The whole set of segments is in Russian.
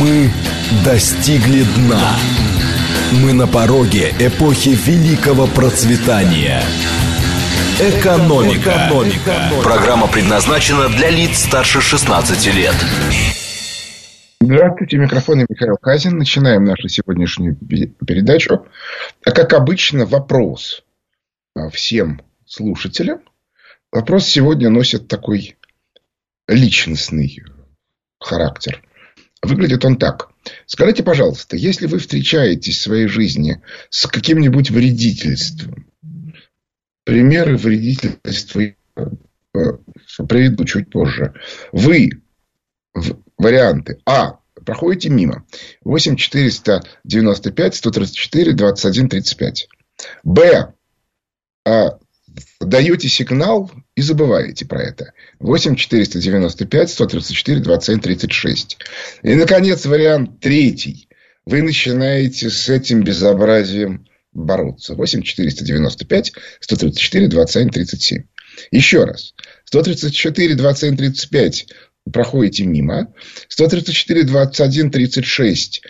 Мы достигли дна. Мы на пороге эпохи великого процветания. Экономика. Экономика. Программа предназначена для лиц старше 16 лет. Здравствуйте, микрофон Михаил Казин. Начинаем нашу сегодняшнюю передачу. А как обычно, вопрос а, всем слушателям. Вопрос сегодня носит такой личностный характер. Выглядит он так. Скажите, пожалуйста, если вы встречаетесь в своей жизни с каким-нибудь вредительством, примеры вредительства э, приведу чуть позже. Вы варианты. А. Проходите мимо. 8 495 134 21 35. Б. А, даете сигнал и забываете про это. 8 495 134 27 36. И, наконец, вариант третий. Вы начинаете с этим безобразием бороться. 8 495 134 27 37. Еще раз. 134 27 35 проходите мимо. 134 21 36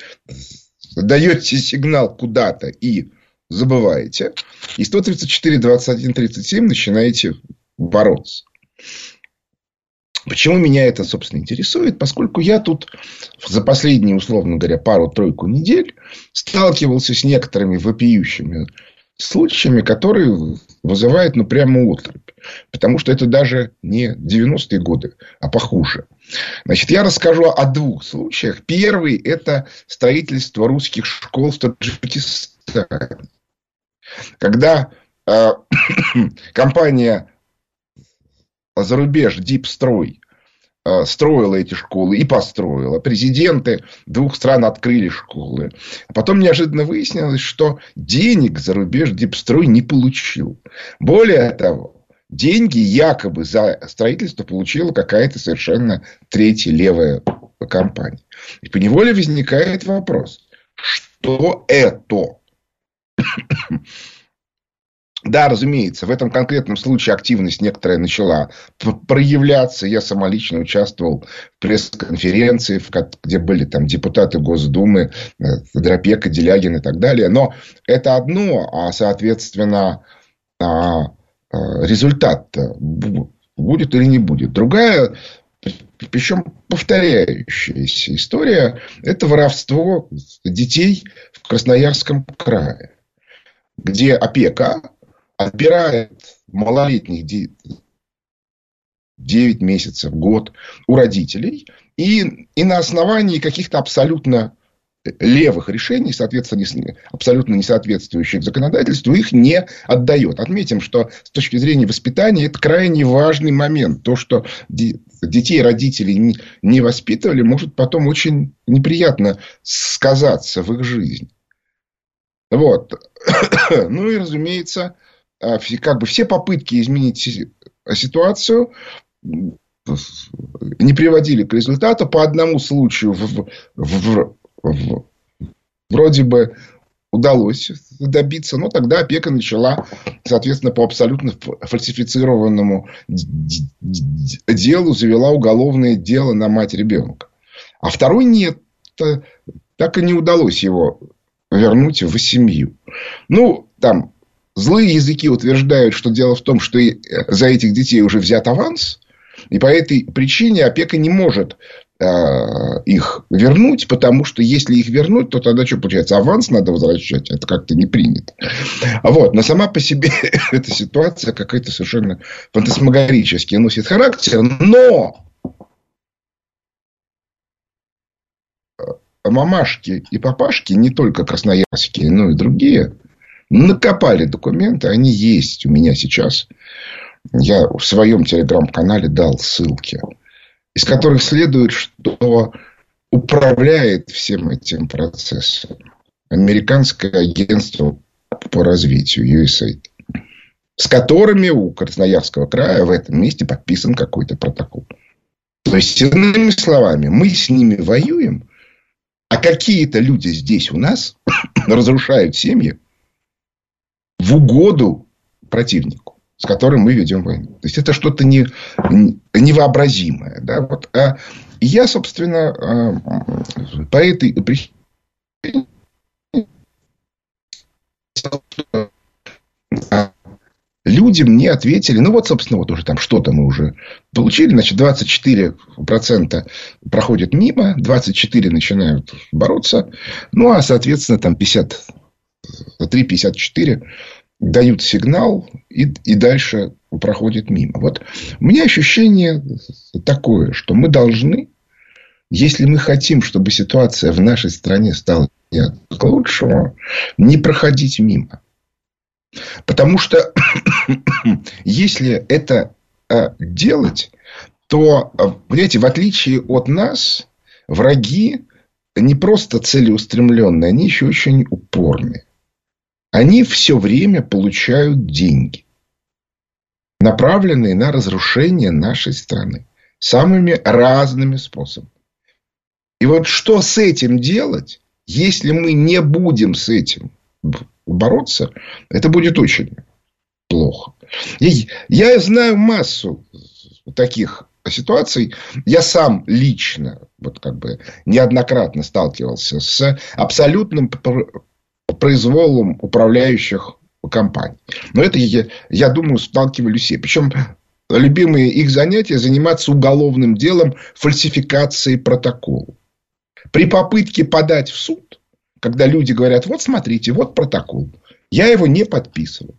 даете сигнал куда-то и забываете. И 134, 21, 37 начинаете бороться. Почему меня это, собственно, интересует? Поскольку я тут за последние, условно говоря, пару-тройку недель сталкивался с некоторыми вопиющими случаями, которые вызывают, ну, прямо отрыбь. Потому что это даже не 90-е годы, а похуже. Значит, я расскажу о двух случаях. Первый – это строительство русских школ в Таджикистане. Когда э, компания зарубеж Дипстрой э, строила эти школы и построила. Президенты двух стран открыли школы. А потом неожиданно выяснилось, что денег за рубеж Дипстрой не получил. Более того, деньги якобы за строительство получила какая-то совершенно третья левая компания. И по неволе возникает вопрос, что это? Да, разумеется, в этом конкретном случае активность некоторая начала проявляться. Я сама лично участвовал в пресс-конференции, где были там депутаты Госдумы, э, Дропека, Делягин и так далее. Но это одно, а, соответственно, а, а, результат будет или не будет. Другая, причем повторяющаяся история, это воровство детей в Красноярском крае где опека отбирает малолетних 9 месяцев, год у родителей. И, и на основании каких-то абсолютно левых решений, соответственно, абсолютно не соответствующих законодательству, их не отдает. Отметим, что с точки зрения воспитания это крайне важный момент. То, что детей родители не воспитывали, может потом очень неприятно сказаться в их жизни. Вот. ну и, разумеется, как бы все попытки изменить ситуацию не приводили к результату. По одному случаю в, в, в, вроде бы удалось добиться, но тогда опека начала, соответственно, по абсолютно фальсифицированному делу завела уголовное дело на мать ребенка. А второй нет. Так и не удалось его вернуть в семью. Ну, там злые языки утверждают, что дело в том, что э, за этих детей уже взят аванс, и по этой причине опека не может э, их вернуть, потому что если их вернуть, то тогда что получается? Аванс надо возвращать, это как-то не принято. Вот. Но сама по себе эта ситуация какая-то совершенно фантасмагорически носит характер, но мамашки и папашки, не только красноярские, но и другие, накопали документы, они есть у меня сейчас. Я в своем телеграм-канале дал ссылки, из которых следует, что управляет всем этим процессом американское агентство по развитию USAID, с которыми у Красноярского края в этом месте подписан какой-то протокол. То есть, иными словами, мы с ними воюем, а какие-то люди здесь у нас разрушают семьи в угоду противнику, с которым мы ведем войну. То есть, это что-то не, невообразимое. Да? Вот, а я, собственно, по этой причине люди мне ответили, ну вот, собственно, вот уже там что-то мы уже получили, значит, 24% проходят мимо, 24 начинают бороться, ну, а, соответственно, там 53-54 дают сигнал и, и дальше проходит мимо. Вот у меня ощущение такое, что мы должны, если мы хотим, чтобы ситуация в нашей стране стала к лучшему, не проходить мимо. Потому что если это э, делать, то, э, понимаете, в отличие от нас, враги не просто целеустремленные, они еще очень упорные. Они все время получают деньги, направленные на разрушение нашей страны самыми разными способами. И вот что с этим делать, если мы не будем с этим бороться, это будет очень плохо. И я знаю массу таких ситуаций. Я сам лично, вот как бы неоднократно сталкивался с абсолютным произволом управляющих компаний. Но это, я, думаю, сталкивались все. Причем любимые их занятия заниматься уголовным делом фальсификации протокола. При попытке подать в суд когда люди говорят, вот смотрите, вот протокол. Я его не подписывал.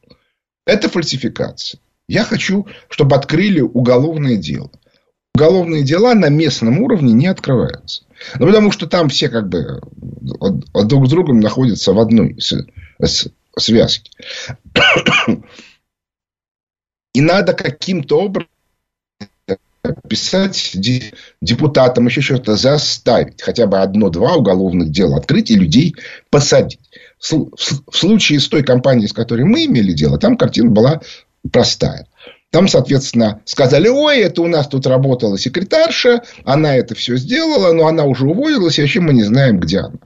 Это фальсификация. Я хочу, чтобы открыли уголовное дело. Уголовные дела на местном уровне не открываются. Ну, потому что там все как бы друг с другом находятся в одной связке. И надо каким-то образом писать депутатам, еще что-то заставить. Хотя бы одно-два уголовных дела открыть и людей посадить. В случае с той компанией, с которой мы имели дело, там картина была простая. Там, соответственно, сказали, ой, это у нас тут работала секретарша, она это все сделала, но она уже уволилась, и вообще мы не знаем, где она.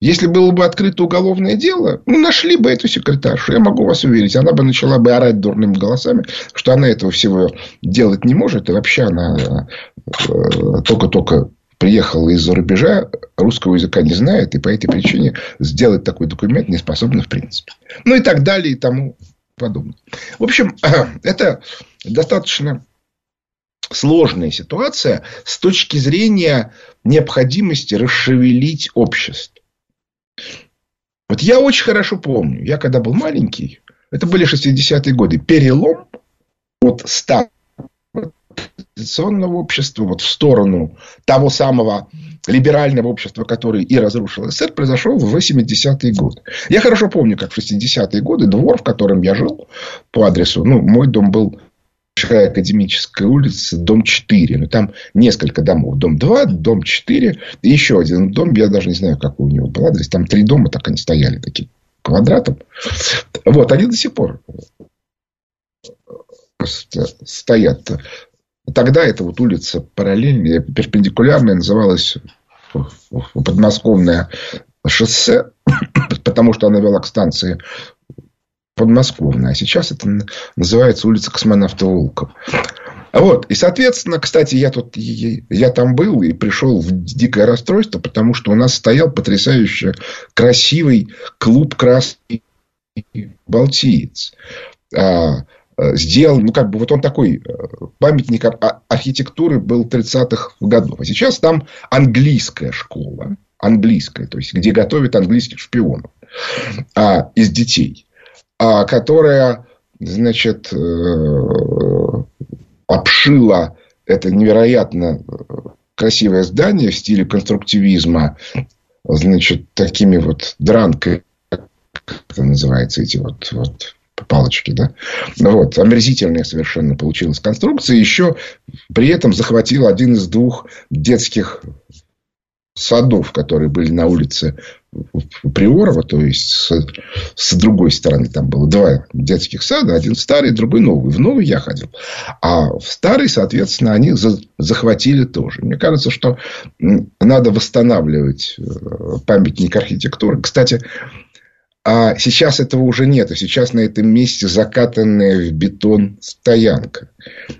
Если было бы открыто уголовное дело, ну, нашли бы эту секретаршу. Я могу вас уверить, она бы начала бы орать дурными голосами, что она этого всего делать не может. И вообще она э, только-только приехала из-за рубежа, русского языка не знает, и по этой причине сделать такой документ не способна в принципе. Ну, и так далее, и тому подобное. В общем, это достаточно сложная ситуация с точки зрения необходимости расшевелить общество. Вот я очень хорошо помню, я когда был маленький, это были 60-е годы, перелом от старого традиционного общества вот в сторону того самого либерального общества, которое и разрушил СССР, произошел в 80-е годы. Я хорошо помню, как в 60-е годы двор, в котором я жил по адресу, ну, мой дом был Большая Академическая улица, дом 4. Ну, там несколько домов. Дом 2, дом 4 и еще один дом. Я даже не знаю, какой у него был адрес. Там три дома, так они стояли таким квадратом. Вот, они до сих пор стоят. Тогда эта вот улица параллельная, перпендикулярная, называлась подмосковное шоссе, потому что она вела к станции подмосковная. А сейчас это называется улица космонавта Волкова. Вот. И, соответственно, кстати, я тут, я там был и пришел в дикое расстройство, потому что у нас стоял потрясающе красивый клуб «Красный Балтиец». А, сделал, ну, как бы, вот он такой э, памятник архитектуры был 30-х годов. А сейчас там английская школа, английская, то есть, где готовят английских шпионов а, из детей. А, которая, значит, э, обшила это невероятно красивое здание в стиле конструктивизма, значит, такими вот дранками, как это называется, эти вот, вот палочки, да? Вот, омерзительная совершенно получилась конструкция. Еще при этом захватил один из двух детских садов, которые были на улице Приорова, то есть с, с другой стороны там было два детских сада, один старый, другой новый. В новый я ходил, а в старый, соответственно, они за, захватили тоже. Мне кажется, что надо восстанавливать э, памятник архитектуры. Кстати, а сейчас этого уже нет. Сейчас на этом месте закатанная в бетон стоянка.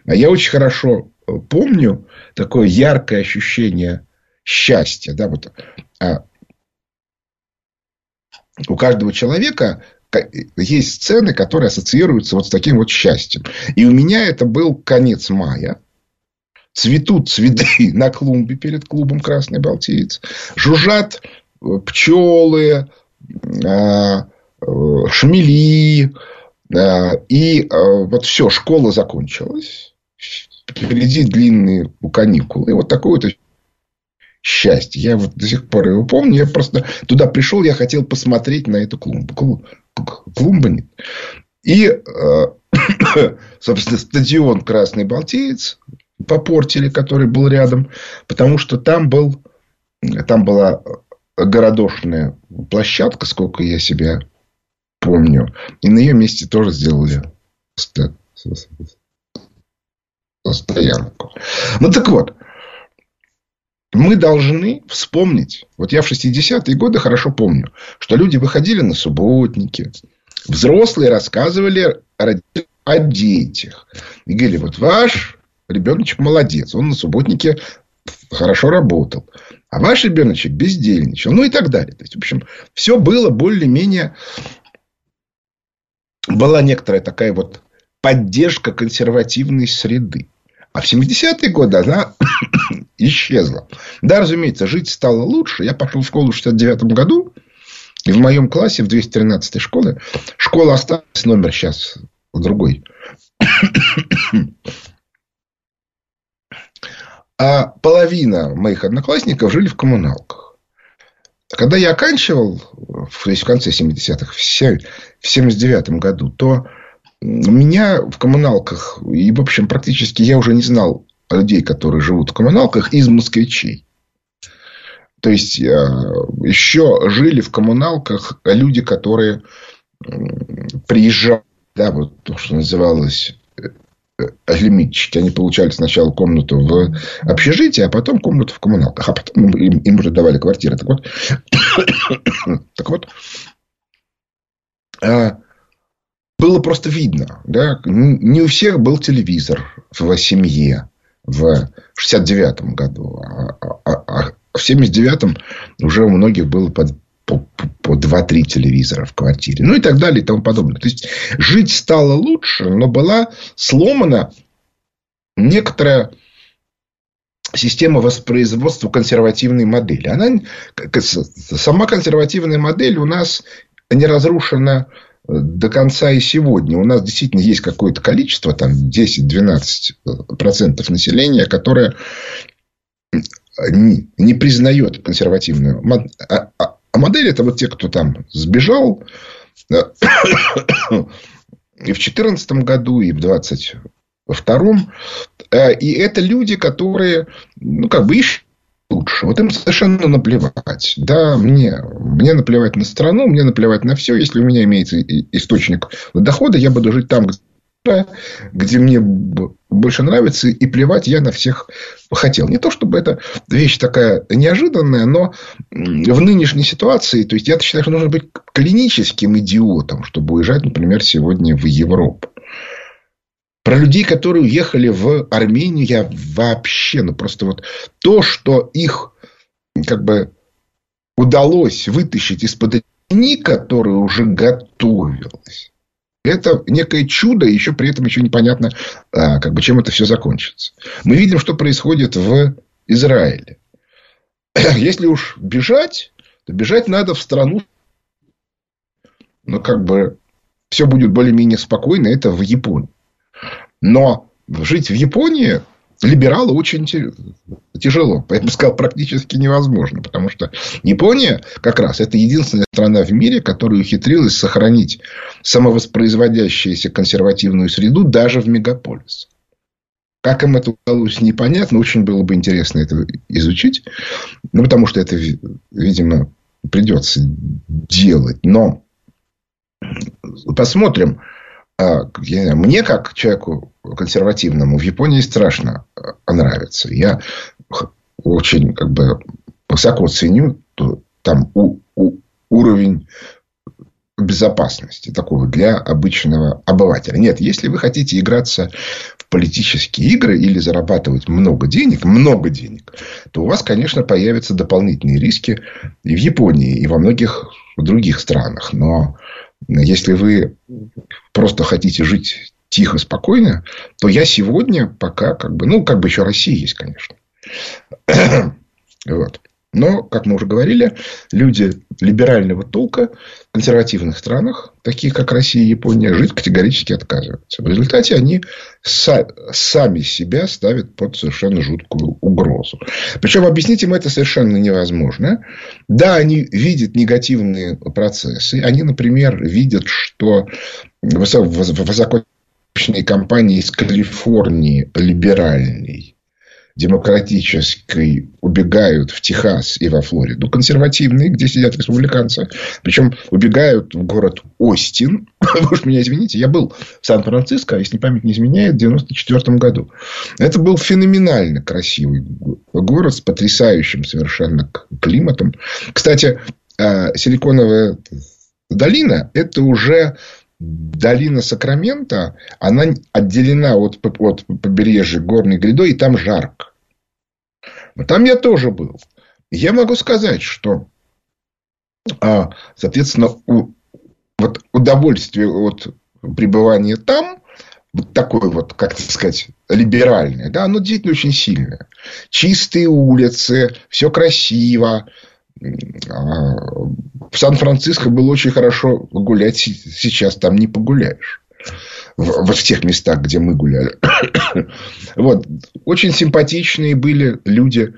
А я очень хорошо помню такое яркое ощущение счастья. Да, вот, а, у каждого человека есть сцены, которые ассоциируются вот с таким вот счастьем. И у меня это был конец мая. Цветут цветы на клумбе перед клубом «Красный Балтиец». Жужжат э, пчелы, э, шмели. А, и э, вот все, школа закончилась. Впереди длинные каникулы. И вот такое вот счастье. Я вот до сих пор его помню. Я просто туда пришел, я хотел посмотреть на эту клумбу. Клумба нет. И, э, собственно, стадион Красный Балтиец попортили, который был рядом, потому что там был, там была городошная площадка, сколько я себя помню. И на ее месте тоже сделали стоянку. Ну, так вот мы должны вспомнить, вот я в 60-е годы хорошо помню, что люди выходили на субботники, взрослые рассказывали о детях. И говорили, вот ваш ребеночек молодец, он на субботнике хорошо работал. А ваш ребеночек бездельничал. Ну и так далее. То есть, в общем, все было более-менее... Была некоторая такая вот поддержка консервативной среды. А в 70-е годы она исчезла. Да, разумеется, жить стало лучше. Я пошел в школу в 69 году. И в моем классе, в 213 школе, школа осталась, номер сейчас другой. А половина моих одноклассников жили в коммуналках. Когда я оканчивал, то есть в конце 70-х, в 79 году, то меня в коммуналках, и, в общем, практически я уже не знал людей, которые живут в коммуналках, из москвичей. То есть, э, еще жили в коммуналках люди, которые приезжали, да, вот то, что называлось лимитчики. Они получали сначала комнату в общежитии, а потом комнату в коммуналках. А потом им, им уже давали квартиры. Так вот, так вот было просто видно. Да? Не у всех был телевизор в семье в 69 году. А, а, а в 79 уже у многих было по, по, по 2-3 телевизора в квартире. Ну и так далее и тому подобное. То есть жить стало лучше, но была сломана некоторая система воспроизводства консервативной модели. Она, сама консервативная модель у нас не разрушена до конца и сегодня. У нас действительно есть какое-то количество, там 10-12% населения, которое не, не признает консервативную а, модель. Это вот те, кто там сбежал и в 2014 году, и в 2022. Э, и это люди, которые ну, как бы ищут лучше. Вот им совершенно наплевать. Да, мне, мне наплевать на страну, мне наплевать на все. Если у меня имеется источник дохода, я буду жить там, где мне больше нравится, и плевать я на всех хотел. Не то, чтобы это вещь такая неожиданная, но в нынешней ситуации, то есть, я считаю, что нужно быть клиническим идиотом, чтобы уезжать, например, сегодня в Европу. Про людей, которые уехали в Армению, я вообще, ну просто вот то, что их как бы удалось вытащить из-под тени, которая уже готовилась. Это некое чудо, еще при этом еще непонятно, а, как бы, чем это все закончится. Мы видим, что происходит в Израиле. Если уж бежать, то бежать надо в страну, ну, как бы, все будет более-менее спокойно, это в Японии. Но жить в Японии либералу очень тяжело. Бы сказал, практически невозможно. Потому что Япония как раз это единственная страна в мире, которая ухитрилась сохранить самовоспроизводящуюся консервативную среду даже в мегаполисах. Как им это удалось, непонятно. Очень было бы интересно это изучить. Ну, потому что это, видимо, придется делать. Но посмотрим, мне, как человеку консервативному, в Японии страшно а, нравится. Я очень как бы высоко ценю там у, у, уровень безопасности такого для обычного обывателя. Нет, если вы хотите играться в политические игры или зарабатывать много денег, много денег, то у вас, конечно, появятся дополнительные риски и в Японии, и во многих других странах. Но если вы просто хотите жить тихо, спокойно, то я сегодня пока как бы, ну, как бы еще Россия есть, конечно. вот. Но, как мы уже говорили, люди либерального толка в консервативных странах, таких как Россия и Япония, жить категорически отказываются. В результате они сами себя ставят под совершенно жуткую угрозу. Причем объяснить им это совершенно невозможно. Да, они видят негативные процессы. Они, например, видят, что высокоточные компании из Калифорнии либеральной демократической убегают в Техас и во Флориду, консервативные, где сидят республиканцы. Причем убегают в город Остин. Уж меня извините, я был в Сан-Франциско, если память не изменяет, в 94 году. Это был феноменально красивый город с потрясающим совершенно климатом. Кстати, а, Силиконовая долина – это уже долина Сакрамента, она отделена от, от побережья горной грядой, и там жарко. Но там я тоже был. Я могу сказать, что, а, соответственно, у, вот удовольствие от пребывания там, вот такое вот, как сказать, либеральное, да, оно действительно очень сильное. Чистые улицы, все красиво, в Сан-Франциско было очень хорошо гулять. Сейчас там не погуляешь. Вот в тех местах, где мы гуляли. вот. Очень симпатичные были люди.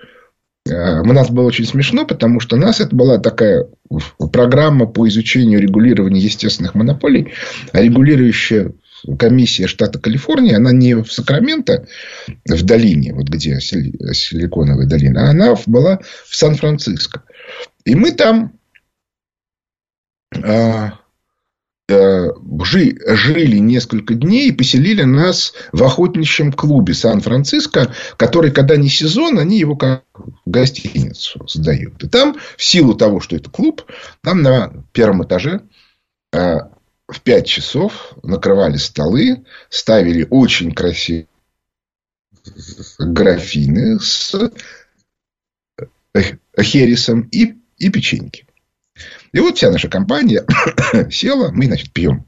А, у нас было очень смешно, потому что у нас это была такая программа по изучению регулирования естественных монополий, а регулирующая комиссия штата Калифорния, она не в Сакраменто, в долине, вот где Силиконовая долина, а она была в Сан-Франциско. И мы там а, а, жили несколько дней и поселили нас в охотничьем клубе Сан-Франциско, который, когда не сезон, они его как гостиницу сдают. И там, в силу того, что это клуб, там на первом этаже а, в 5 часов накрывали столы, ставили очень красивые графины с хересом и и печеньки. И вот вся наша компания села, мы, значит, пьем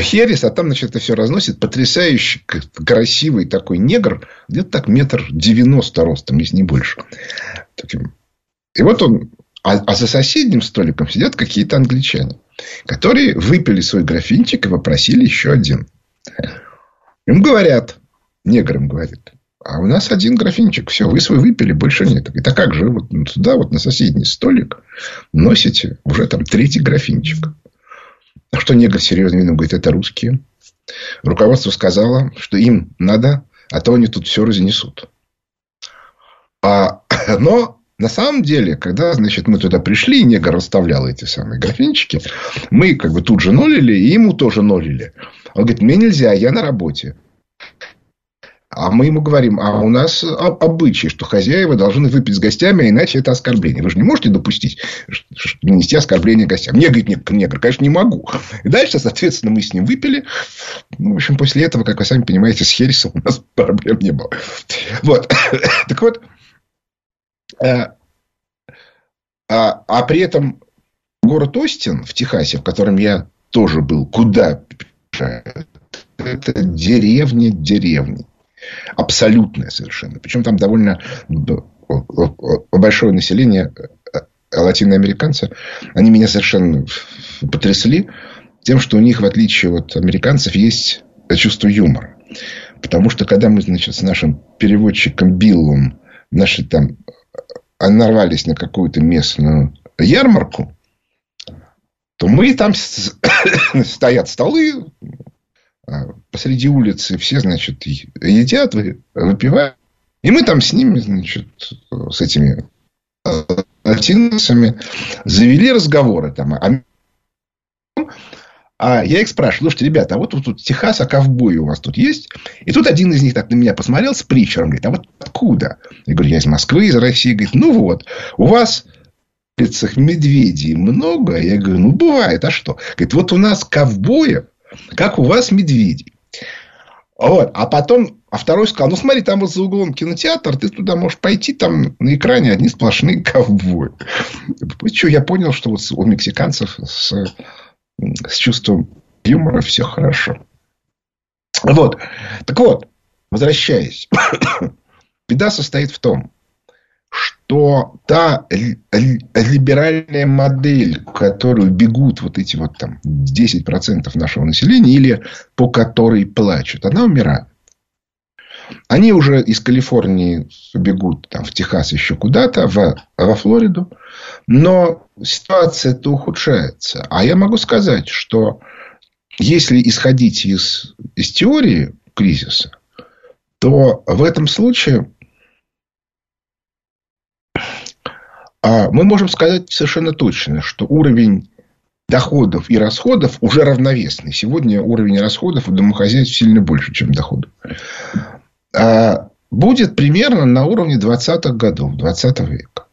Херес, а там, значит, это все разносит. Потрясающий, красивый такой негр, где-то так метр девяносто ростом, если не больше. И вот он, а, а за соседним столиком сидят какие-то англичане, которые выпили свой графинчик и попросили еще один. Им говорят, негр им говорит, а у нас один графинчик. Все, вы свой выпили, больше нет. И так как же вот сюда, вот на соседний столик, носите уже там третий графинчик. А что негр серьезно видно говорит, это русские. Руководство сказало, что им надо, а то они тут все разнесут. А, но на самом деле, когда, значит, мы туда пришли, и негр расставлял эти самые графинчики, мы как бы тут же нолили, и ему тоже нолили. Он говорит, мне нельзя, я на работе. А мы ему говорим, а у нас обычай, что хозяева должны выпить с гостями, а иначе это оскорбление. Вы же не можете допустить нанести оскорбление гостям. Мне, говорит негр, конечно, не могу. И дальше, соответственно, мы с ним выпили. Ну, в общем, после этого, как вы сами понимаете, с Хересом у нас проблем не было. Вот. Так вот. А, а, а при этом город Остин в Техасе, в котором я тоже был, куда это деревня деревни. Абсолютное совершенно. Причем там довольно большое население э, латиноамериканцы. Они меня совершенно потрясли тем, что у них, в отличие от американцев, есть чувство юмора. Потому что, когда мы, значит, с нашим переводчиком Биллом наши там э, нарвались на какую-то местную ярмарку, то мы там стоят столы, посреди улицы все, значит, едят, выпивают. И мы там с ними, значит, с этими а, латиносами завели разговоры там. А, а я их спрашиваю, слушайте, ребята, а вот тут Техас, а ковбои у вас тут есть? И тут один из них так на меня посмотрел с притчером, говорит, а вот откуда? Я говорю, я из Москвы, из России. Говорит, ну вот, у вас в улицах медведей много? Я говорю, ну бывает, а что? Говорит, вот у нас ковбоев как у вас медведи. Вот. А потом, а второй сказал, ну смотри, там вот за углом кинотеатр, ты туда можешь пойти, там на экране одни сплошные ковбои. Что я понял, что вот у мексиканцев с, с чувством юмора все хорошо. Вот. Так вот, возвращаясь. Беда состоит в том, что та либеральная модель, в которую бегут вот эти вот там 10% нашего населения, или по которой плачут, она умирает. Они уже из Калифорнии бегут там, в Техас еще куда-то, в, во Флориду. Но ситуация-то ухудшается. А я могу сказать, что если исходить из, из теории кризиса, то в этом случае мы можем сказать совершенно точно, что уровень доходов и расходов уже равновесный. Сегодня уровень расходов у домохозяйств сильно больше, чем доходов. А, будет примерно на уровне 20-х годов, 20 века.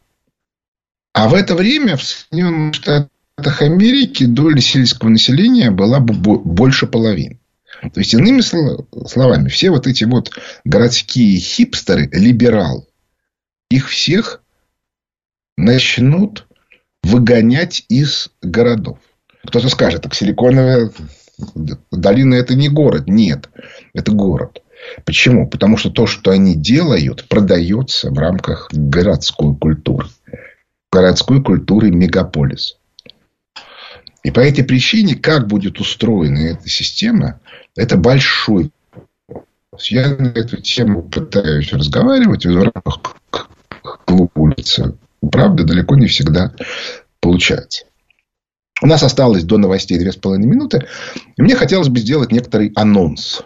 А в это время в Соединенных Штатах Америки доля сельского населения была больше половины. То есть, иными словами, все вот эти вот городские хипстеры, либералы, их всех начнут выгонять из городов. Кто-то скажет, так Силиконовая долина это не город. Нет, это город. Почему? Потому что то, что они делают, продается в рамках городской культуры. Городской культуры мегаполиса. И по этой причине, как будет устроена эта система, это большой я на эту тему пытаюсь разговаривать в рамках клуба улицы. Правда, далеко не всегда получается. У нас осталось до новостей две с половиной минуты. И мне хотелось бы сделать некоторый анонс.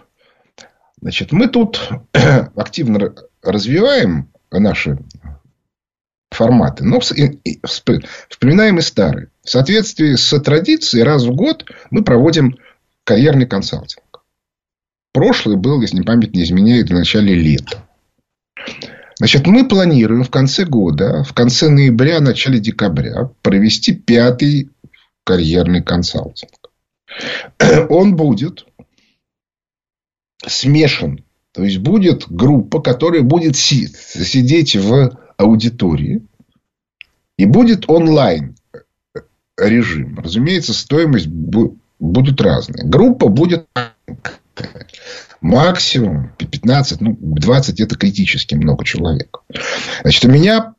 Значит, мы тут активно развиваем наши форматы, но вспоминаем и старые. В соответствии с традицией, раз в год мы проводим карьерный консалтинг. Прошлый был, если память не изменяет, в начале лета. Значит, мы планируем в конце года, в конце ноября, начале декабря провести пятый карьерный консалтинг. Он будет смешан. То есть, будет группа, которая будет сидеть в аудитории. И будет онлайн режим. Разумеется, стоимость будут разные. Группа будет максимум 15, ну, 20 это критически много человек. Значит, у меня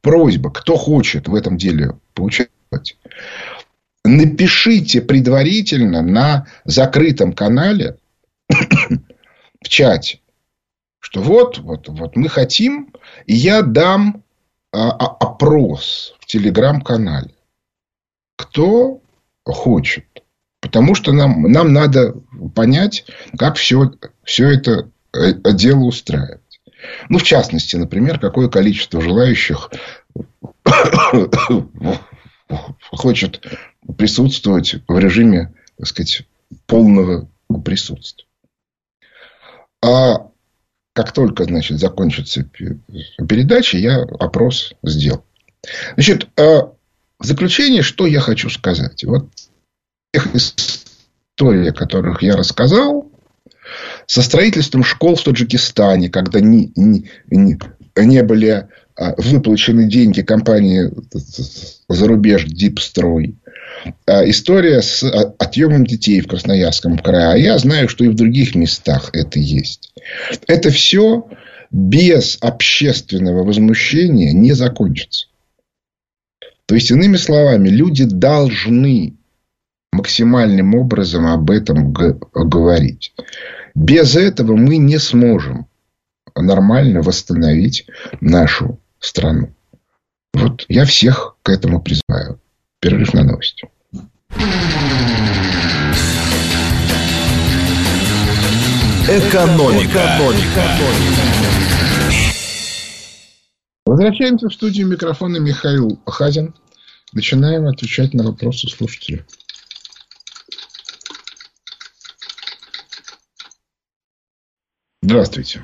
просьба, кто хочет в этом деле поучаствовать, напишите предварительно на закрытом канале в чате, что вот, вот, вот мы хотим, и я дам а, а, опрос в телеграм-канале. Кто хочет. Потому что нам, нам надо понять, как все, все это э, дело устраивать. Ну, в частности, например, какое количество желающих хочет присутствовать в режиме, так сказать, полного присутствия. А как только, значит, закончится передача, я опрос сделал. Значит, а в заключение, что я хочу сказать. Вот тех историй, о которых я рассказал, со строительством школ в Таджикистане, когда не, не, не, были а, выплачены деньги компании за рубеж Дипстрой. А, история с а, отъемом детей в Красноярском крае. А я знаю, что и в других местах это есть. Это все без общественного возмущения не закончится. То есть, иными словами, люди должны максимальным образом об этом говорить. Без этого мы не сможем нормально восстановить нашу страну. Вот я всех к этому призываю. Перерыв на новости. Экономика. Экономика. Возвращаемся в студию микрофона Михаил Хазин. Начинаем отвечать на вопросы слушателей. Здравствуйте.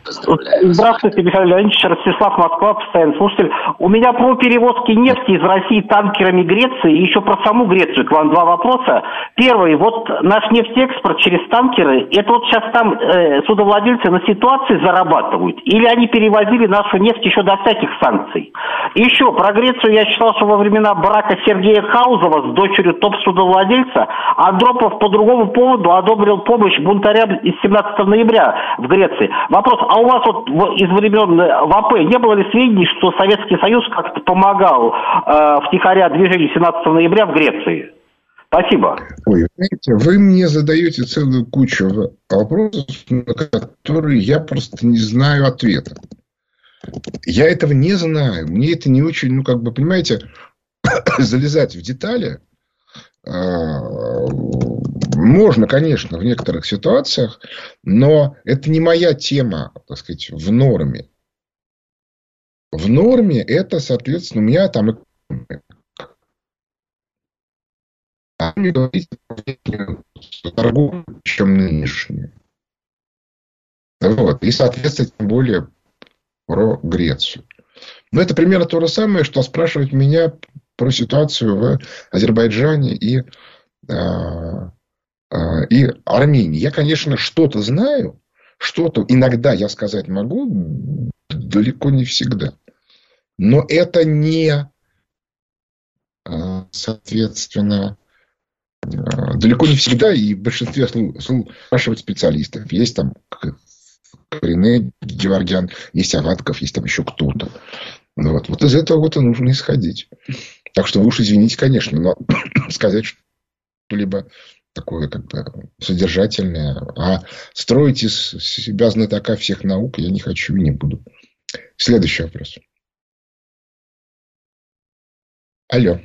Здравствуйте, Михаил Леонидович. Ростислав Москва, постоянный слушатель. У меня про перевозки нефти из России танкерами Греции и еще про саму Грецию. К вам два вопроса. Первый. Вот наш нефтеэкспорт через танкеры, это вот сейчас там э, судовладельцы на ситуации зарабатывают? Или они перевозили нашу нефть еще до всяких санкций? Еще про Грецию я считал, что во времена брака Сергея Хаузова с дочерью топ-судовладельца Андропов по другому поводу одобрил помощь бунтарям из 17 ноября в Греции. Вопрос, а у вас вот из времен э, ВАП не было ли сведений, что Советский Союз как-то помогал э, втихаря движению 17 ноября в Греции? Спасибо. Ой, знаете, вы мне задаете целую кучу вопросов, на которые я просто не знаю ответа. Я этого не знаю. Мне это не очень, ну, как бы, понимаете, залезать в детали а, можно, конечно, в некоторых ситуациях, но это не моя тема, так сказать, в норме. В норме это, соответственно, у меня там а не говорить торгу, чем нынешнюю. Вот. И, соответственно, тем более про Грецию. Но это примерно то же самое, что спрашивать меня про ситуацию в Азербайджане и, э, и Армении. Я, конечно, что-то знаю, что-то иногда я сказать могу, далеко не всегда. Но это не, э, соответственно, далеко не всегда и в большинстве спрашивать специалистов. Есть там Рене Геворгян, есть Аватков, есть там еще кто-то. Вот. вот из этого вот и нужно исходить. Так что вы уж извините, конечно, но сказать что-либо такое как бы содержательное, а строить из себя знатока всех наук я не хочу и не буду. Следующий вопрос. Алло.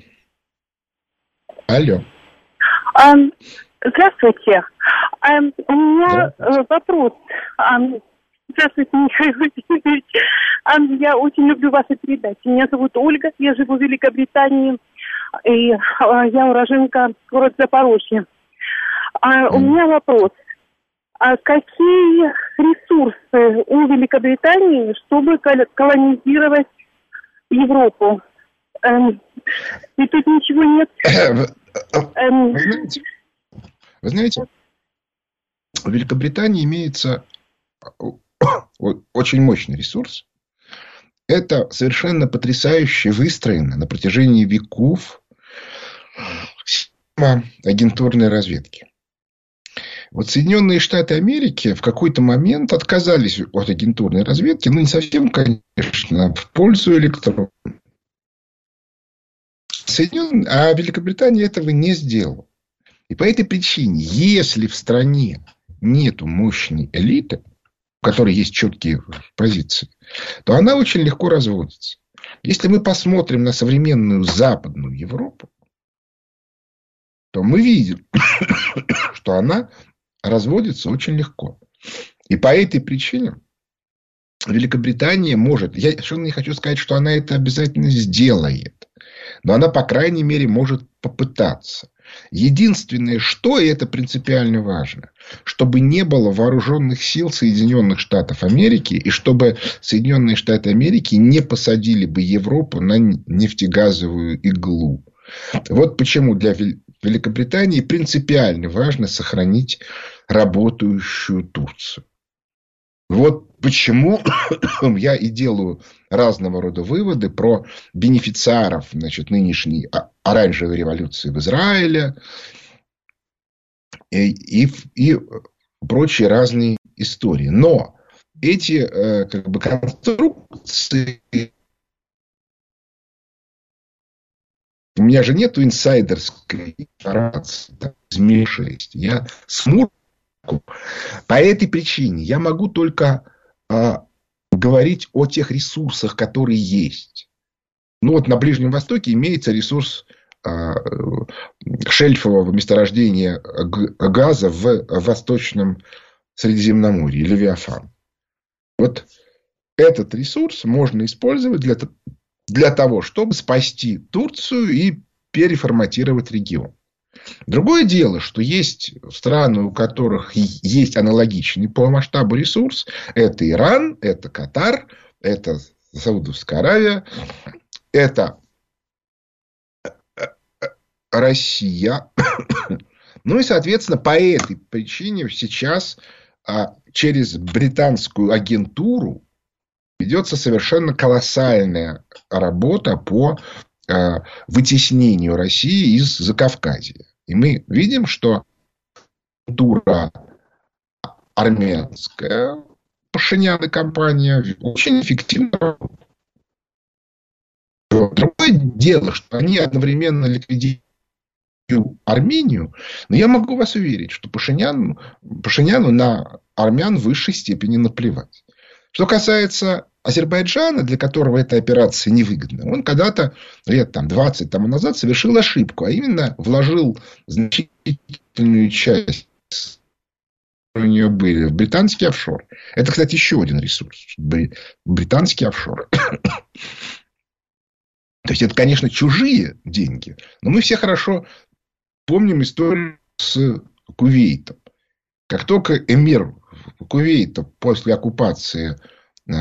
Алло. Здравствуйте. У меня Здравствуйте. вопрос. Здравствуйте, Михаил Владимирович. Я очень люблю ваши передачи. Меня зовут Ольга, я живу в Великобритании, и а, я уроженка города Запорожье. А у меня вопрос. А какие ресурсы у Великобритании, чтобы колонизировать Европу? Эм, и тут ничего нет. Эм, вы знаете, вы знаете, в Великобритании имеется очень мощный ресурс. Это совершенно потрясающе выстроено на протяжении веков агентурной разведки. Вот Соединенные Штаты Америки в какой-то момент отказались от агентурной разведки, ну, не совсем, конечно, в пользу электронной. Соединенные, а Великобритания этого не сделала. И по этой причине, если в стране нет мощной элиты, у которой есть четкие позиции, то она очень легко разводится. Если мы посмотрим на современную Западную Европу, то мы видим, что она разводится очень легко. И по этой причине Великобритания может, я совершенно не хочу сказать, что она это обязательно сделает, но она, по крайней мере, может попытаться. Единственное, что, и это принципиально важно, чтобы не было вооруженных сил Соединенных Штатов Америки, и чтобы Соединенные Штаты Америки не посадили бы Европу на нефтегазовую иглу. Вот почему для Великобритании принципиально важно сохранить работающую Турцию. Вот почему я и делаю разного рода выводы про бенефициаров значит, нынешней оранжевой революции в Израиле и, и, и прочие разные истории. Но эти э, как бы, конструкции у меня же нету инсайдерской информации из МИ-6. Я смутно по этой причине я могу только э, говорить о тех ресурсах, которые есть. Ну вот на Ближнем Востоке имеется ресурс э, шельфового месторождения газа в Восточном Средиземноморье, Левиафан. Вот этот ресурс можно использовать для, для того, чтобы спасти Турцию и переформатировать регион. Другое дело, что есть страны, у которых есть аналогичный по масштабу ресурс. Это Иран, это Катар, это Саудовская Аравия, это Россия. Ну и, соответственно, по этой причине сейчас а, через британскую агентуру ведется совершенно колоссальная работа по а, вытеснению России из Закавказья. И мы видим, что агентура армянская, Пашинян и компания очень эффективно. Другое дело, что они одновременно ликвидируют Армению, но я могу вас уверить, что Пашинян, Пашиняну на армян в высшей степени наплевать. Что касается Азербайджана, для которого эта операция невыгодна, он когда-то, лет там, 20 тому назад, совершил ошибку, а именно вложил значительную часть у нее были в британский офшор. Это, кстати, еще один ресурс. Британский офшор. То есть, это, конечно, чужие деньги, но мы все хорошо Помним историю с Кувейтом. Как только эмир Кувейта после оккупации э,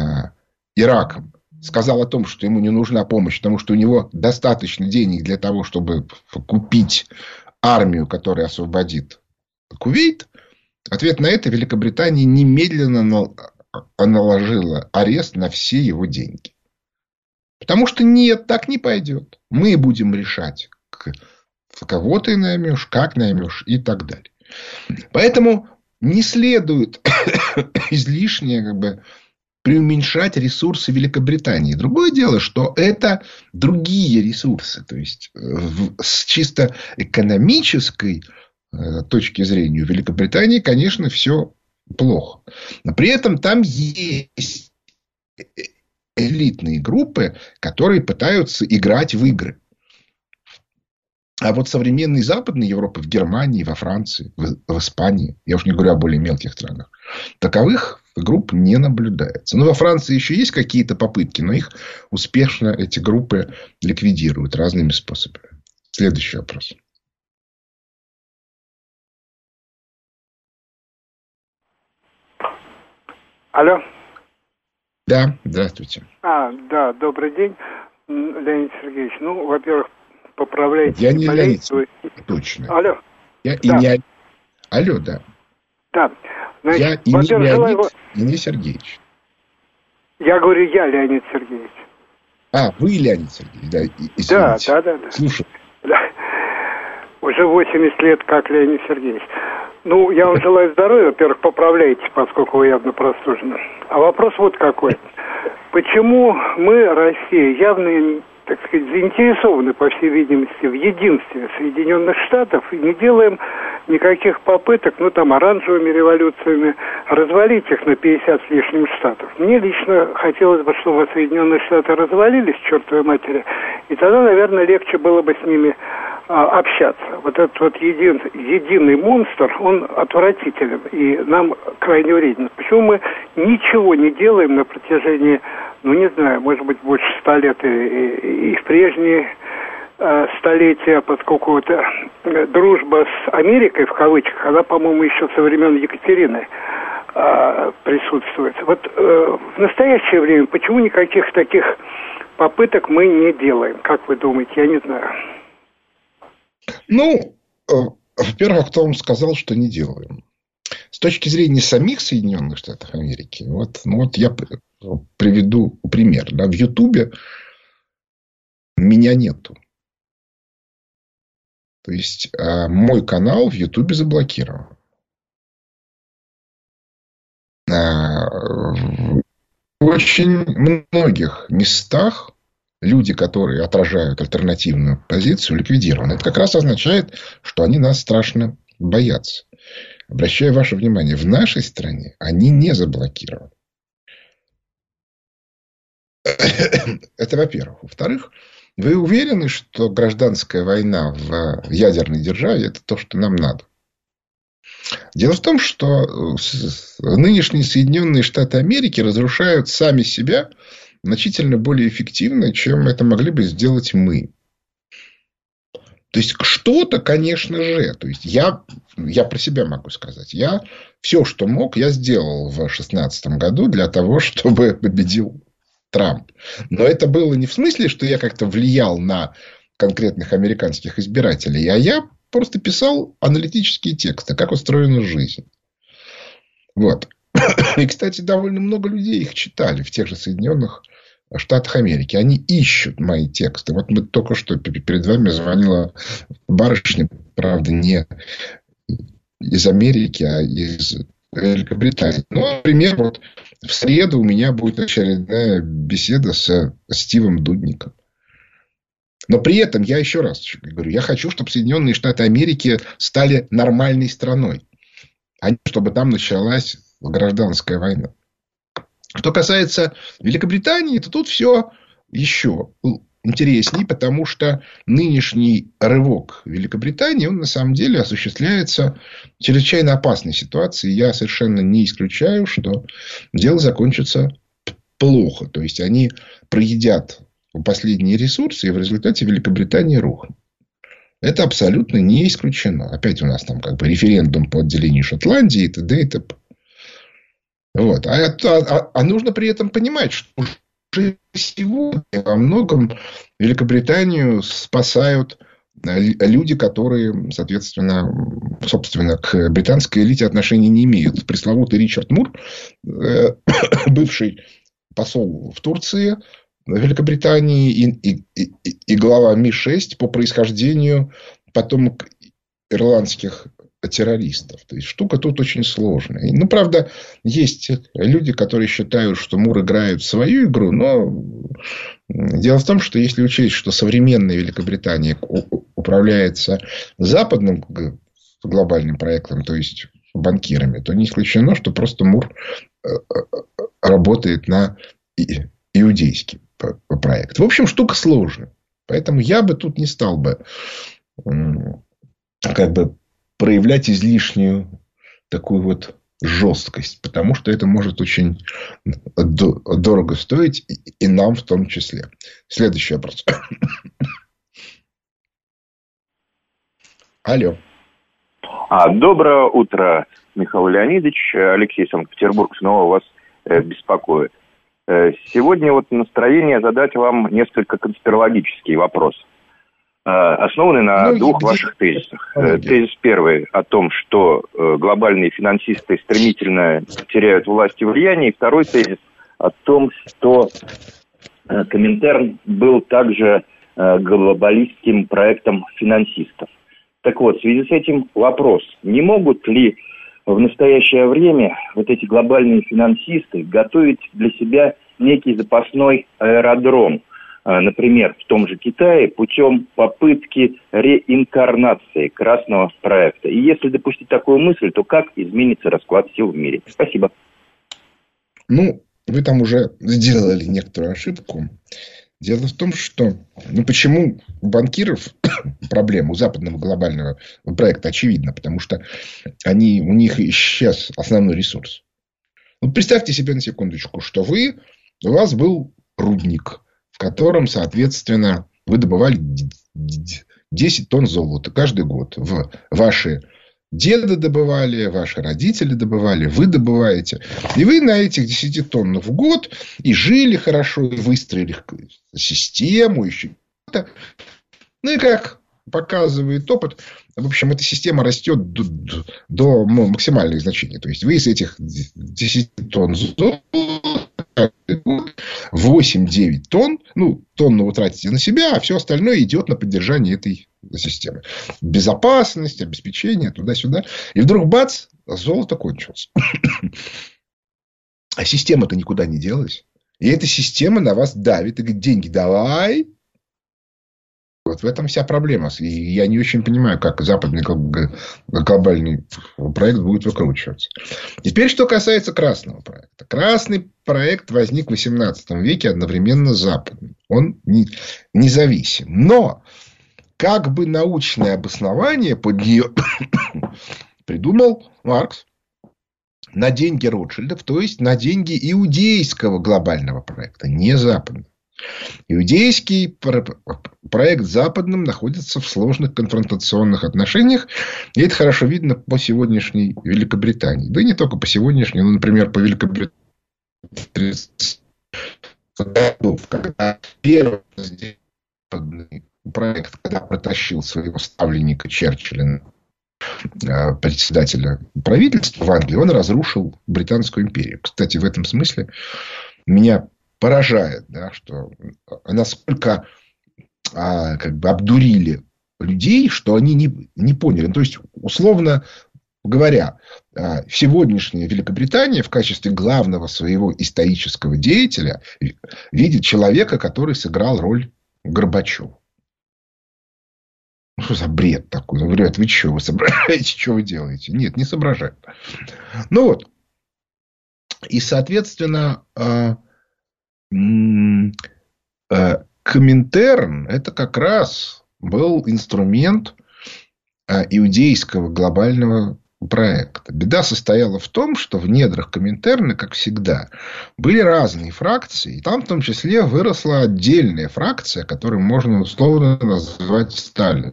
Ираком сказал о том, что ему не нужна помощь, потому что у него достаточно денег для того, чтобы купить армию, которая освободит Кувейт, ответ на это Великобритания немедленно наложила арест на все его деньги. Потому что нет, так не пойдет. Мы будем решать, кого ты наймешь, как наймешь и так далее. Поэтому не следует излишне как бы, преуменьшать ресурсы Великобритании. Другое дело, что это другие ресурсы. То есть, э, с чисто экономической э, точки зрения у Великобритании, конечно, все плохо. Но при этом там есть элитные группы, которые пытаются играть в игры. А вот современной Западной Европы, в Германии, во Франции, в, в Испании, я уж не говорю о более мелких странах, таковых групп не наблюдается. Ну, во Франции еще есть какие-то попытки, но их успешно эти группы ликвидируют разными способами. Следующий вопрос. Алло. Да, здравствуйте. А, да, добрый день, Леонид Сергеевич. Ну, во-первых, поправляйте. Я не Леонид, точно. Алло. Я да. и не... Алло, да. Да. Значит, я и не Леонид, желаю... и не Сергеевич. Я говорю, я Леонид Сергеевич. А, вы Леонид Сергеевич, да, извините. Да, да, да. да. Слушай. Да. Уже 80 лет, как Леонид Сергеевич. Ну, я вам желаю здоровья. Во-первых, поправляйте, поскольку вы явно простужены. А вопрос вот какой. Почему мы, Россия, явно так сказать, заинтересованы, по всей видимости, в единстве Соединенных Штатов и не делаем никаких попыток, ну, там, оранжевыми революциями развалить их на 50 с лишним штатов. Мне лично хотелось бы, чтобы Соединенные Штаты развалились, чертовой матери, и тогда, наверное, легче было бы с ними а, общаться. Вот этот вот един, единый монстр, он отвратителен, и нам крайне вреден. Почему мы ничего не делаем на протяжении ну, не знаю, может быть, больше ста лет и, и, и в прежние столетия, поскольку вот, э, дружба с Америкой, в кавычках, она, по-моему, еще со времен Екатерины э, присутствует. Вот э, в настоящее время почему никаких таких попыток мы не делаем? Как вы думаете? Я не знаю. Ну, э, во-первых, кто вам сказал, что не делаем? С точки зрения самих Соединенных Штатов Америки, вот, ну, вот я приведу пример. Да, в Ютубе меня нету. То есть, а, мой канал в Ютубе заблокирован. А, в очень многих местах люди, которые отражают альтернативную позицию, ликвидированы. Это как раз означает, что они нас страшно боятся. Обращаю ваше внимание, в нашей стране они не заблокированы. Это во-первых. Во-вторых, вы уверены, что гражданская война в ядерной державе это то, что нам надо? Дело в том, что нынешние Соединенные Штаты Америки разрушают сами себя значительно более эффективно, чем это могли бы сделать мы. То есть, что-то, конечно же. То есть, я, я про себя могу сказать. Я все, что мог, я сделал в 2016 году для того, чтобы победил Трамп. Но это было не в смысле, что я как-то влиял на конкретных американских избирателей, а я просто писал аналитические тексты, как устроена жизнь. Вот. И, кстати, довольно много людей их читали в тех же Соединенных Штатах Америки. Они ищут мои тексты. Вот мы только что перед вами звонила барышня, правда, не из Америки, а из Великобритании. Ну, например, вот в среду у меня будет очередная беседа с Стивом Дудником. Но при этом я еще раз говорю, я хочу, чтобы Соединенные Штаты Америки стали нормальной страной, а не чтобы там началась гражданская война. Что касается Великобритании, то тут все еще интересней, потому что нынешний рывок Великобритании, он на самом деле осуществляется в чрезвычайно опасной ситуации. Я совершенно не исключаю, что дело закончится плохо. То есть, они проедят последние ресурсы, и в результате Великобритания рухнет. Это абсолютно не исключено. Опять у нас там как бы референдум по отделению Шотландии и т.д. и т.п. Вот. А, это, а, а нужно при этом понимать, что уже сегодня во многом Великобританию спасают э, люди, которые, соответственно, собственно, к британской элите отношения не имеют. Пресловутый Ричард Мур, э, бывший посол в Турции, Великобритании и, и, и, и глава Ми-6 по происхождению потомок ирландских террористов. То есть, штука тут очень сложная. Ну, правда, есть люди, которые считают, что Мур играет свою игру, но дело в том, что если учесть, что современная Великобритания управляется западным глобальным проектом, то есть банкирами, то не исключено, что просто Мур э, э, работает на иудейский проект. В общем, штука сложная. Поэтому я бы тут не стал бы как бы проявлять излишнюю такую вот жесткость, потому что это может очень дорого стоить, и нам в том числе. Следующий вопрос. Алло. А, доброе утро, Михаил Леонидович. Алексей Санкт-Петербург снова вас э, беспокоит. Э, сегодня вот настроение задать вам несколько конспирологический вопрос. Э, основанный на ну, двух ваших тезисах. Э, тезис первый о том, что э, глобальные финансисты стремительно теряют власть и влияние. И второй тезис о том, что Коминтерн был также глобалистским проектом финансистов. Так вот, в связи с этим вопрос, не могут ли в настоящее время вот эти глобальные финансисты готовить для себя некий запасной аэродром – например, в том же Китае путем попытки реинкарнации красного проекта. И если допустить такую мысль, то как изменится расклад сил в мире? Спасибо. Ну, вы там уже сделали некоторую ошибку. Дело в том, что ну, почему у банкиров проблема у западного глобального проекта очевидна, потому что они, у них исчез основной ресурс. Вот представьте себе на секундочку, что вы, у вас был рудник – котором, соответственно, вы добывали 10 тонн золота каждый год. В ваши деды добывали, ваши родители добывали, вы добываете. И вы на этих 10 тонн в год и жили хорошо, и выстроили систему, еще Ну и как показывает опыт, в общем, эта система растет до, до максимальных значений. То есть, вы из этих 10 тонн золота 8-9 тонн, ну, тонну вы тратите на себя, а все остальное идет на поддержание этой системы. Безопасность, обеспечение, туда-сюда. И вдруг бац, золото кончилось. А система-то никуда не делась. И эта система на вас давит и говорит, деньги давай, вот в этом вся проблема. И я не очень понимаю, как западный глобальный проект будет выкручиваться. Теперь, что касается красного проекта. Красный проект возник в 18 веке одновременно с западным. Он не, независим. Но как бы научное обоснование под нее придумал Маркс на деньги Ротшильдов, то есть на деньги иудейского глобального проекта, не западного. Иудейский проект с Западным находится в сложных конфронтационных отношениях. И это хорошо видно по сегодняшней Великобритании. Да и не только по сегодняшней, ну, например, по Великобритании. Когда первый проект, когда протащил своего ставленника Черчилля э, председателя правительства в Англии, он разрушил Британскую империю. Кстати, в этом смысле меня поражает, да, что насколько а, как бы обдурили людей, что они не, не поняли. Ну, то есть, условно говоря, а, сегодняшняя Великобритания в качестве главного своего исторического деятеля видит человека, который сыграл роль Горбачева. Ну, что за бред такой? Он говорит, вы что, вы соображаете, что вы делаете? Нет, не соображают. Ну вот. И, соответственно, а, Коминтерн – это как раз был инструмент э, иудейского глобального проекта. Беда состояла в том, что в недрах Коминтерна, как всегда, были разные фракции. И там в том числе выросла отдельная фракция, которую можно условно назвать Сталин.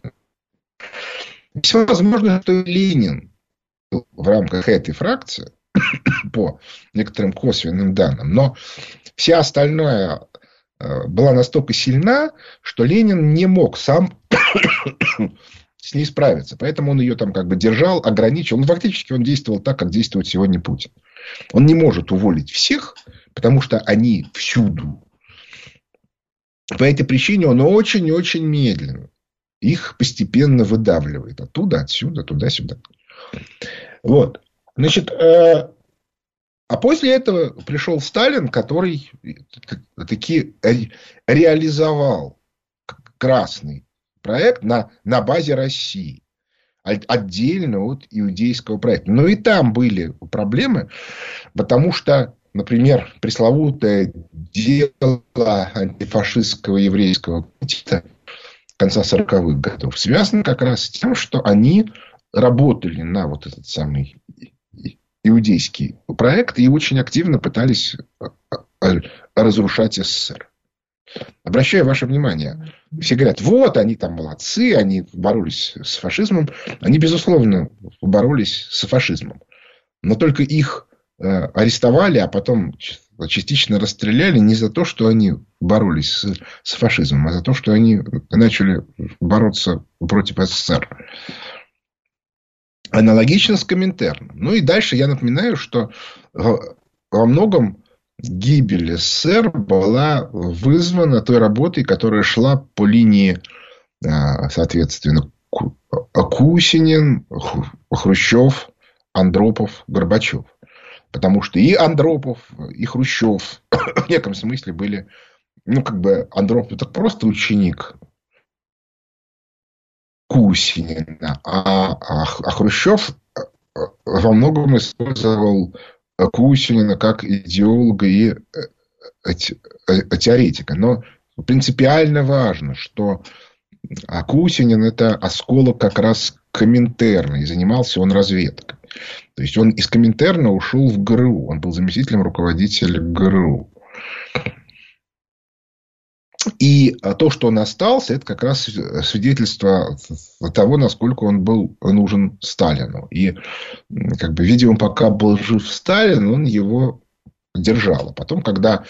Все возможно, что Ленин в рамках этой фракции, по некоторым косвенным данным. Но вся остальная э, была настолько сильна, что Ленин не мог сам с ней справиться. Поэтому он ее там как бы держал, ограничил. Ну, фактически он действовал так, как действует сегодня Путин. Он не может уволить всех, потому что они всюду. По этой причине он очень-очень медленно их постепенно выдавливает. Оттуда, отсюда, туда-сюда. Вот. Значит, э, а после этого пришел Сталин, который таки реализовал красный проект на, на базе России. Отдельно от иудейского проекта. Но и там были проблемы, потому что, например, пресловутое дело антифашистского еврейского комитета конца 40-х годов связано как раз с тем, что они работали на вот этот самый иудейский проект и очень активно пытались э, э, разрушать СССР. Обращаю ваше внимание, все говорят, вот они там молодцы, они боролись с фашизмом. Они, безусловно, боролись с фашизмом. Но только их э, арестовали, а потом частично расстреляли не за то, что они боролись с, с фашизмом, а за то, что они начали бороться против СССР. Аналогично с Коминтерном. Ну и дальше я напоминаю, что во многом гибель СССР была вызвана той работой, которая шла по линии, а, соответственно, Кусинин, Хрущев, Андропов, Горбачев. Потому что и Андропов, и Хрущев в неком смысле были, ну, как бы Андропов это просто ученик Кусинина. А, а Хрущев э, во многом использовал Кусинина как идеолога и э, э, теоретика. Но принципиально важно, что Кусинин – это осколок как раз Коминтерна, и занимался он разведкой. То есть, он из Коминтерна ушел в ГРУ. Он был заместителем руководителя ГРУ. И а, то, что он остался, это как раз свидетельство того, насколько он был нужен Сталину. И, как бы, видимо, пока был жив Сталин, он его держал. А потом, когда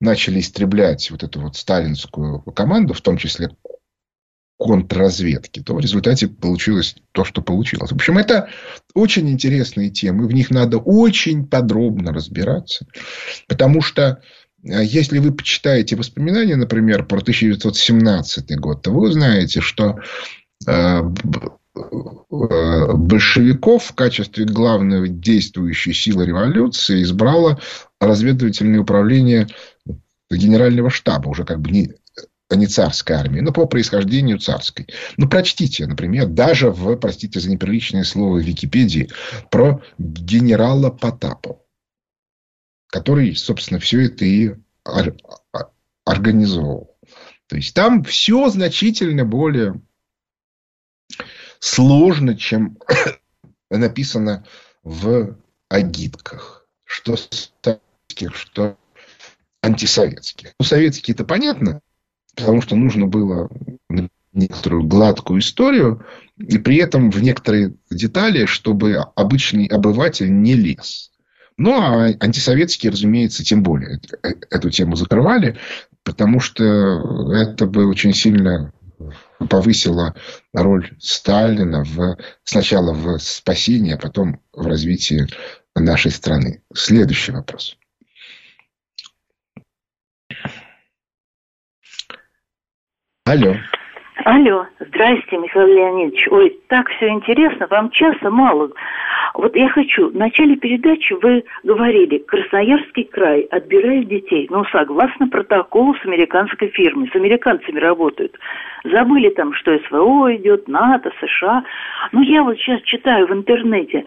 начали истреблять вот эту вот сталинскую команду, в том числе контрразведки, то в результате получилось то, что получилось. В общем, это очень интересные темы. В них надо очень подробно разбираться. Потому что если вы почитаете воспоминания, например, про 1917 год, то вы узнаете, что э, э, большевиков в качестве главной действующей силы революции избрало разведывательное управление генерального штаба, уже как бы не, не царской армии, но по происхождению царской. Ну, прочтите, например, даже в, простите за неприличное слово, Википедии про генерала Потапова который, собственно, все это и организовал. То есть там все значительно более сложно, чем написано в агитках. Что советских, что антисоветских. Ну, советские это понятно. потому что нужно было некоторую гладкую историю, и при этом в некоторые детали, чтобы обычный обыватель не лез. Ну, а антисоветские, разумеется, тем более эту тему закрывали, потому что это бы очень сильно повысило роль Сталина в, сначала в спасении, а потом в развитии нашей страны. Следующий вопрос. Алло. Алло, здрасте, Михаил Леонидович. Ой, так все интересно, вам часа мало. Вот я хочу, в начале передачи вы говорили, Красноярский край отбирает детей, ну, согласно протоколу с американской фирмой, с американцами работают. Забыли там, что СВО идет, НАТО, США. Ну, я вот сейчас читаю в интернете,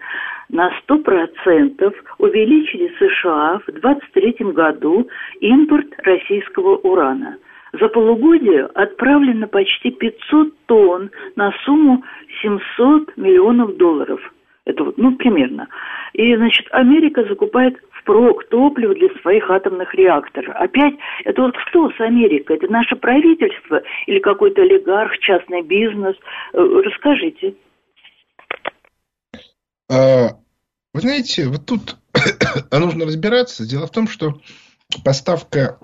на 100% увеличили США в 2023 году импорт российского урана – за полугодие отправлено почти 500 тонн на сумму 700 миллионов долларов. Это вот, ну, примерно. И, значит, Америка закупает впрок топливо для своих атомных реакторов. Опять, это вот кто с Америкой? Это наше правительство или какой-то олигарх, частный бизнес? Э, расскажите. А, вы знаете, вот тут нужно разбираться. Дело в том, что поставка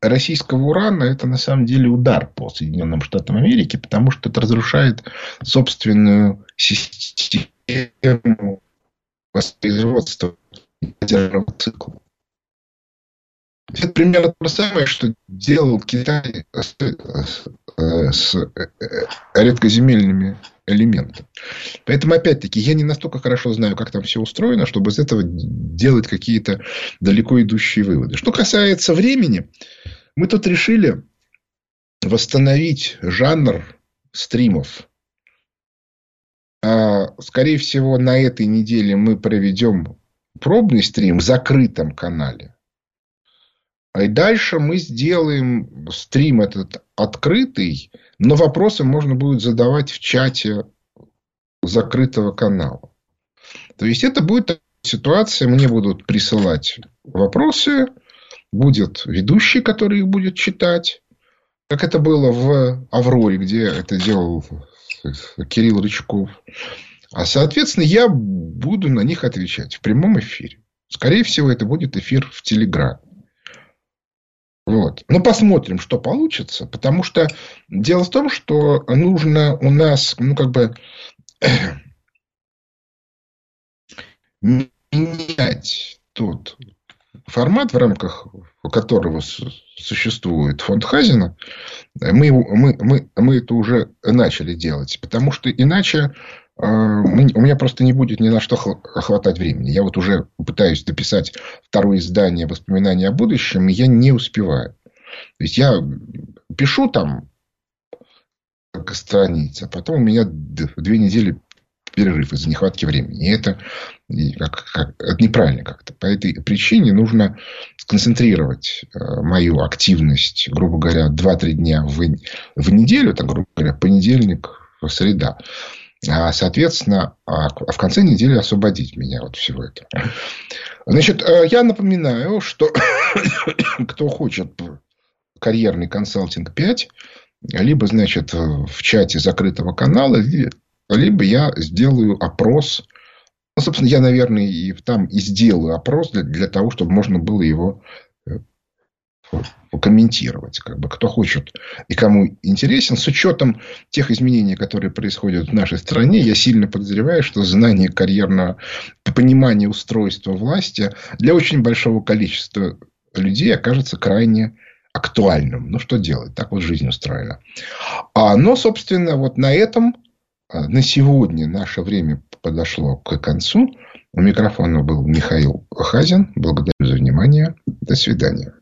российского урана это на самом деле удар по Соединенным Штатам Америки, потому что это разрушает собственную систему воспроизводства ядерного цикла. Это примерно то же самое, что делал Китай с, с редкоземельными элементами. Поэтому, опять-таки, я не настолько хорошо знаю, как там все устроено, чтобы из этого делать какие-то далеко идущие выводы. Что касается времени, мы тут решили восстановить жанр стримов. А, скорее всего, на этой неделе мы проведем пробный стрим в закрытом канале. И дальше мы сделаем стрим этот открытый, но вопросы можно будет задавать в чате закрытого канала. То есть это будет ситуация, мне будут присылать вопросы, будет ведущий, который их будет читать, как это было в Авроре, где это делал Кирилл Рычков. А, соответственно, я буду на них отвечать в прямом эфире. Скорее всего, это будет эфир в Телеграме. Вот. Ну, посмотрим, что получится. Потому что дело в том, что нужно у нас, ну, как бы менять тот формат, в рамках которого существует фонд Хазина, мы, мы, мы, мы это уже начали делать. Потому что иначе у меня просто не будет ни на что хватать времени. Я вот уже пытаюсь дописать второе издание воспоминаний о будущем, и я не успеваю. То есть я пишу там страница, а потом у меня две недели перерыв из-за нехватки времени. И это, как, как, это неправильно как-то. По этой причине нужно сконцентрировать э, мою активность, грубо говоря, 2-3 дня в, в неделю, там, грубо говоря, понедельник, среда. А, соответственно, а, а в конце недели освободить меня от всего этого. Значит, э, я напоминаю, что кто хочет карьерный консалтинг 5, либо, значит, в чате закрытого канала, либо я сделаю опрос. Ну, собственно, я, наверное, и там и сделаю опрос для, для того, чтобы можно было его э, комментировать, как бы, кто хочет и кому интересен. С учетом тех изменений, которые происходят в нашей стране, я сильно подозреваю, что знание карьерного, понимание устройства власти для очень большого количества людей окажется крайне актуальным. Ну, что делать? Так вот жизнь устроена. А, но, собственно, вот на этом а, на сегодня наше время подошло к концу. У микрофона был Михаил Хазин. Благодарю за внимание. До свидания.